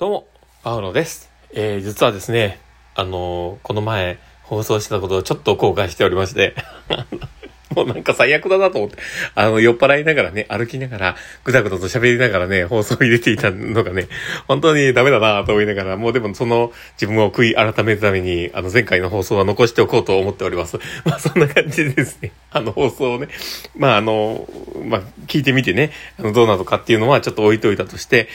どうも、パウロです。えー、実はですね、あのーこの前放送してたことをちょっと後悔しておりまして、もうなんか最悪だなと思って、あの、酔っ払いながらね、歩きながら、ぐだぐだと喋りながらね、放送入れていたのがね、本当にダメだなと思いながら、もうでもその自分を悔い改めるために、あの、前回の放送は残しておこうと思っております。まあ、そんな感じでですね、あの、放送をね、まあ、あの、まあ、聞いてみてね、あの、どうなのかっていうのはちょっと置いといたとして、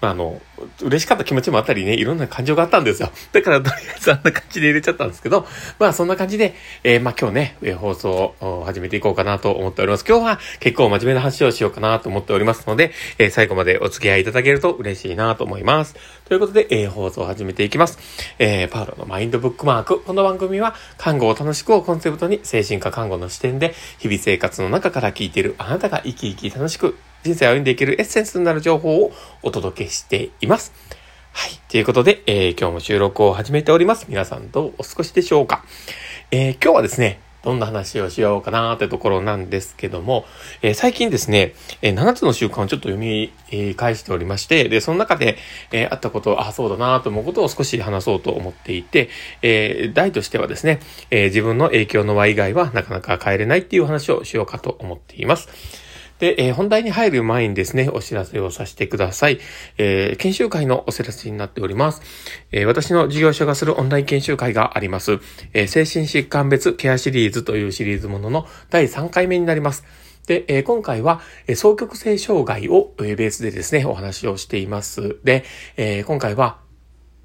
まあ、あの、嬉しかった気持ちもあったりね、いろんな感情があったんですよ。だから、とりあえずあんな感じで入れちゃったんですけど、まあ、そんな感じで、えーまあ、今日ね、えー放送を始めていこうかなと思っております。今日は結構真面目な話をしようかなと思っておりますので、えー最後までお付き合いいただけると嬉しいなと思います。ということで、えー放送を始めていきます。えーパウロのマインドブックマーク。この番組は、看護を楽しくをコンセプトに、精神科看護の視点で、日々生活の中から聞いているあなたが生き生き楽しく、人生を歩んでいけるエッセンスになる情報をお届けしています。はい。ということで、えー今日も収録を始めております。皆さんどうお過ごしでしょうかえー今日はですね、どんな話をしようかなーってところなんですけども、えー最近ですね、えー7つの習慣をちょっと読み、えー返しておりまして、で、その中で、えーあったこと、あ、そうだなーと思うことを少し話そうと思っていて、えー題としてはですね、えー自分の影響の輪以外はなかなか変えれないっていう話をしようかと思っています。で、えー本題に入る前にですね、お知らせをさせてください。えー研修会のお知らせになっております。えー私の事業所がするオンライン研修会があります。え精神疾患別ケアシリーズというシリーズものの第3回目になります。で、え今回は、え双極性障害を、えベースでですね、お話をしています。で、え今回は、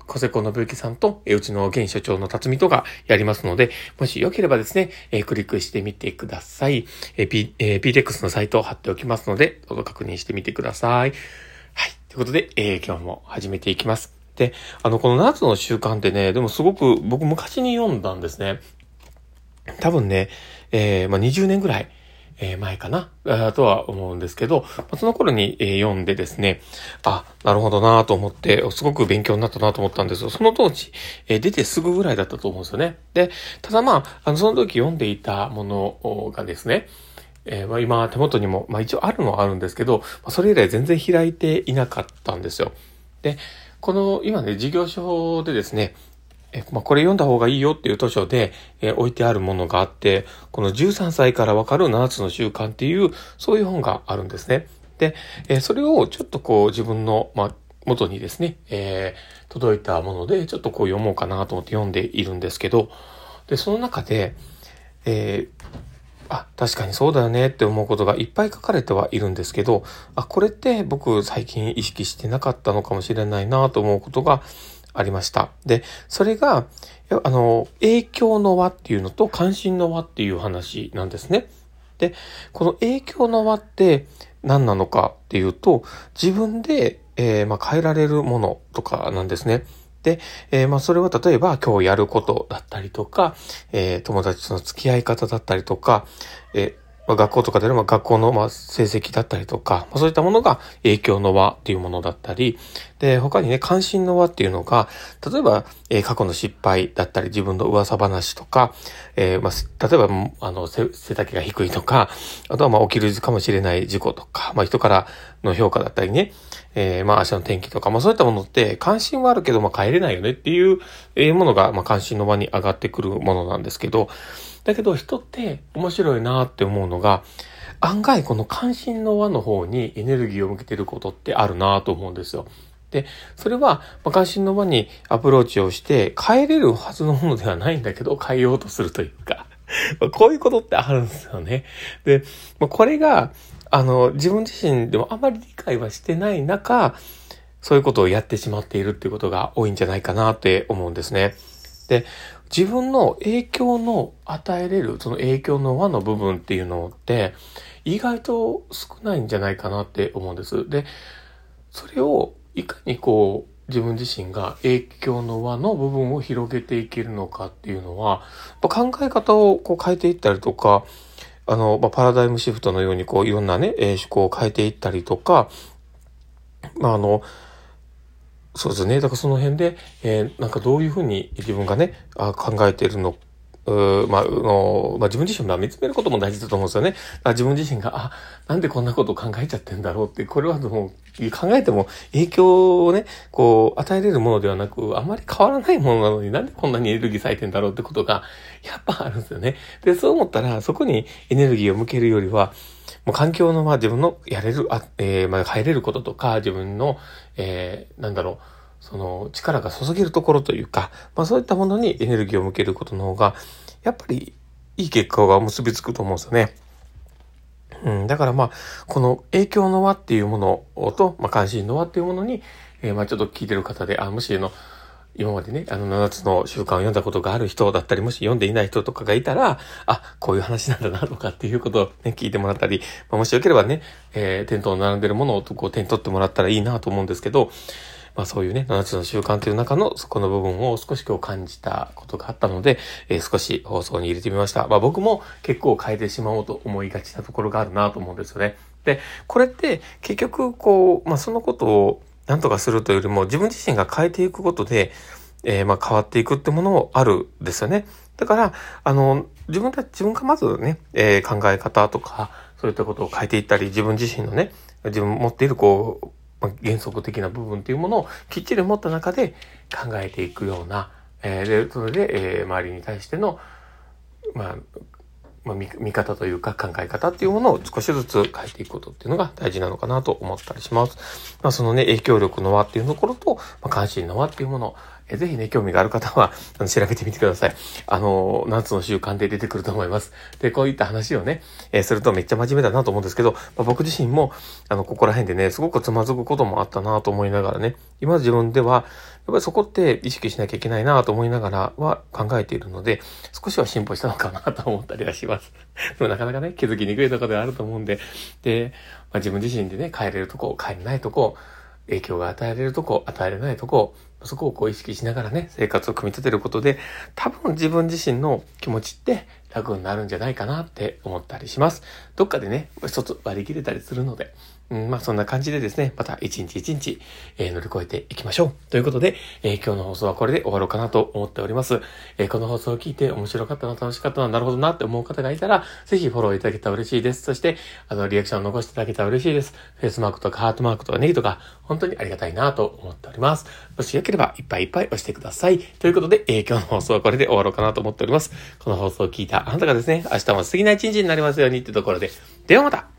小瀬子信之さんと、えうちの現所長の辰巳とがやりますので、もしよければですね、えクリックしてみてください。えー、P、えー PTX のサイトを貼っておきますので、どうぞ確認してみてください。はい。ということで、えー今日も始めていきます。で、あの、この7つの習慣ってね、でもすごく僕昔に読んだんですね。多分ね、えーまあ、20年ぐらい、え前かな、とは思うんですけど、その頃に、え読んでですね、あ、なるほどなと思って、すごく勉強になったなと思ったんですよ。その当時、え出てすぐぐらいだったと思うんですよね。で、ただまあ、あの、その時読んでいたものがですね、えまあ、今手元にも、まあ、一応あるのはあるんですけど、それ以来全然開いていなかったんですよ。で、この今ね、事業所でですね、えまあ、これ読んだ方がいいよっていう図書で、えー置いてあるものがあって、この13歳からわかる7つの習慣っていう、そういう本があるんですね。で、えーそれをちょっとこう自分の、まあ、元にですね、えー届いたもので、ちょっとこう読もうかなと思って読んでいるんですけど、で、その中で、えあ、確かにそうだよねって思うことがいっぱい書かれてはいるんですけど、あ、これって僕最近意識してなかったのかもしれないなと思うことがありました。で、それが、あの、影響の輪っていうのと関心の輪っていう話なんですね。で、この影響の輪って何なのかっていうと、自分で、えーまあ、変えられるものとかなんですね。で、えーまあ、それは例えば今日やることだったりとか、えー友達との付き合い方だったりとか、えまあ、学校とかであれば学校のま成績だったりとか、まあ、そういったものが影響の輪っていうものだったり、で、他にね、関心の輪っていうのが、例えば、えー過去の失敗だったり、自分の噂話とか、えーまあ、例えば、あの、背丈が低いとか、あとは、まあ、起きるかもしれない事故とか、まあ、人からの評価だったりね、えーまあ、足の天気とか、まあ、そういったものって、関心はあるけど、まあ、変えれないよねっていう、えーものが、まあ、関心の輪に上がってくるものなんですけど、だけど、人って面白いなって思うのが、案外この関心の輪の方にエネルギーを向けてることってあるなと思うんですよ。で、それは、まあ、関心の輪にアプローチをして変えれるはずのものではないんだけど、変えようとするというか、こういうことってあるんですよね。で、まあ、これが、あの、自分自身でもあまり理解はしてない中、そういうことをやってしまっているっていうことが多いんじゃないかなって思うんですね。で、自分の影響の与えれる、その影響の輪の部分っていうのって、意外と少ないんじゃないかなって思うんです。で、それをいかにこう、自分自身が影響の輪の部分を広げていけるのかっていうのは、考え方をこう変えていったりとか、あの、まあ、パラダイムシフトのようにこういろんなね、思考を変えていったりとか、まあ、あの、そうですね。だからその辺で、えーなんかどういうふうに自分がね、あ考えているのかうまあ、の、まあ、自分自身を見つめることも大事だと思うんですよね。自分自身が、あ、なんでこんなことを考えちゃってんだろうって、これはもう、考えても影響をね、こう、与えれるものではなく、あまり変わらないものなのになんでこんなにエネルギー割いてんだろうってことが、やっぱあるんですよね。で、そう思ったら、そこにエネルギーを向けるよりは、もう環境の、まあ自分のやれる、あえー、まあ入れることとか、自分の、えー、なんだろう、その力が注げるところというか、まあそういったものにエネルギーを向けることの方が、やっぱりいい結果が結びつくと思うんですよね。うん、だからまあ、この影響の輪っていうものと、まあ関心の輪っていうものに、えー、まあちょっと聞いてる方で、あ、もしの、今までね、あの7つの習慣を読んだことがある人だったり、もし読んでいない人とかがいたら、あ、こういう話なんだなとかっていうことをね、聞いてもらったり、まあ、もしよければね、えー、店頭に並んでるものをこう手に取ってもらったらいいなと思うんですけど、まあそういうね、7つの習慣という中のそこの部分を少し今日感じたことがあったので、えー、少し放送に入れてみました。まあ僕も結構変えてしまおうと思いがちなところがあるなと思うんですよね。で、これって結局こう、まあそのことを何とかするというよりも自分自身が変えていくことで、えー、まあ変わっていくってものもあるんですよね。だから、あの、自分たち、自分がまずね、えー、考え方とか、そういったことを変えていったり、自分自身のね、自分持っているこう、ま原則的な部分というものをきっちり持った中で考えていくような、えー、で、それで、えー、周りに対しての、まあ、まあ、見見方というか考え方っていうものを少しずつ変えていくことっていうのが大事なのかなと思ったりします。まあ、そのね、影響力の輪っていうところと、まあ、関心の輪っていうもの、えぜひね、興味がある方は、あの、調べてみてください。あの、夏の習慣で出てくると思います。で、こういった話をね、えー、するとめっちゃ真面目だなと思うんですけど、まあ、僕自身も、あの、ここら辺でね、すごくつまずくこともあったなと思いながらね、今自分では、やっぱりそこって意識しなきゃいけないなと思いながらは考えているので、少しは進歩したのかなと思ったりはします。でもなかなかね、気づきにくいところではあると思うんで、で、まあ、自分自身でね、変えれるとこ、変えれないとこ、影響が与えられるとこ、与えられないとこ、そこをこう意識しながらね、生活を組み立てることで、多分自分自身の気持ちって楽になるんじゃないかなって思ったりします。どっかでね、一つ割り切れたりするので、うん、まあそんな感じでですね、また一日一日、えー、乗り越えていきましょう。ということで、えー、今日の放送はこれで終わろうかなと思っております。えー、この放送を聞いて面白かったな、楽しかったな、なるほどなって思う方がいたら、ぜひフォローいただけたら嬉しいです。そして、あの、リアクションを残していただけたら嬉しいです。フェイスマークとかハートマークとかネギとか、本当にありがたいなと思っております。もしよければ、いっぱいいっぱい押してください。ということで、えー、今日の放送はこれで終わろうかなと思っております。この放送を聞いたあなたがですね、明日も素敵な一日になりますようにってところで、ではまた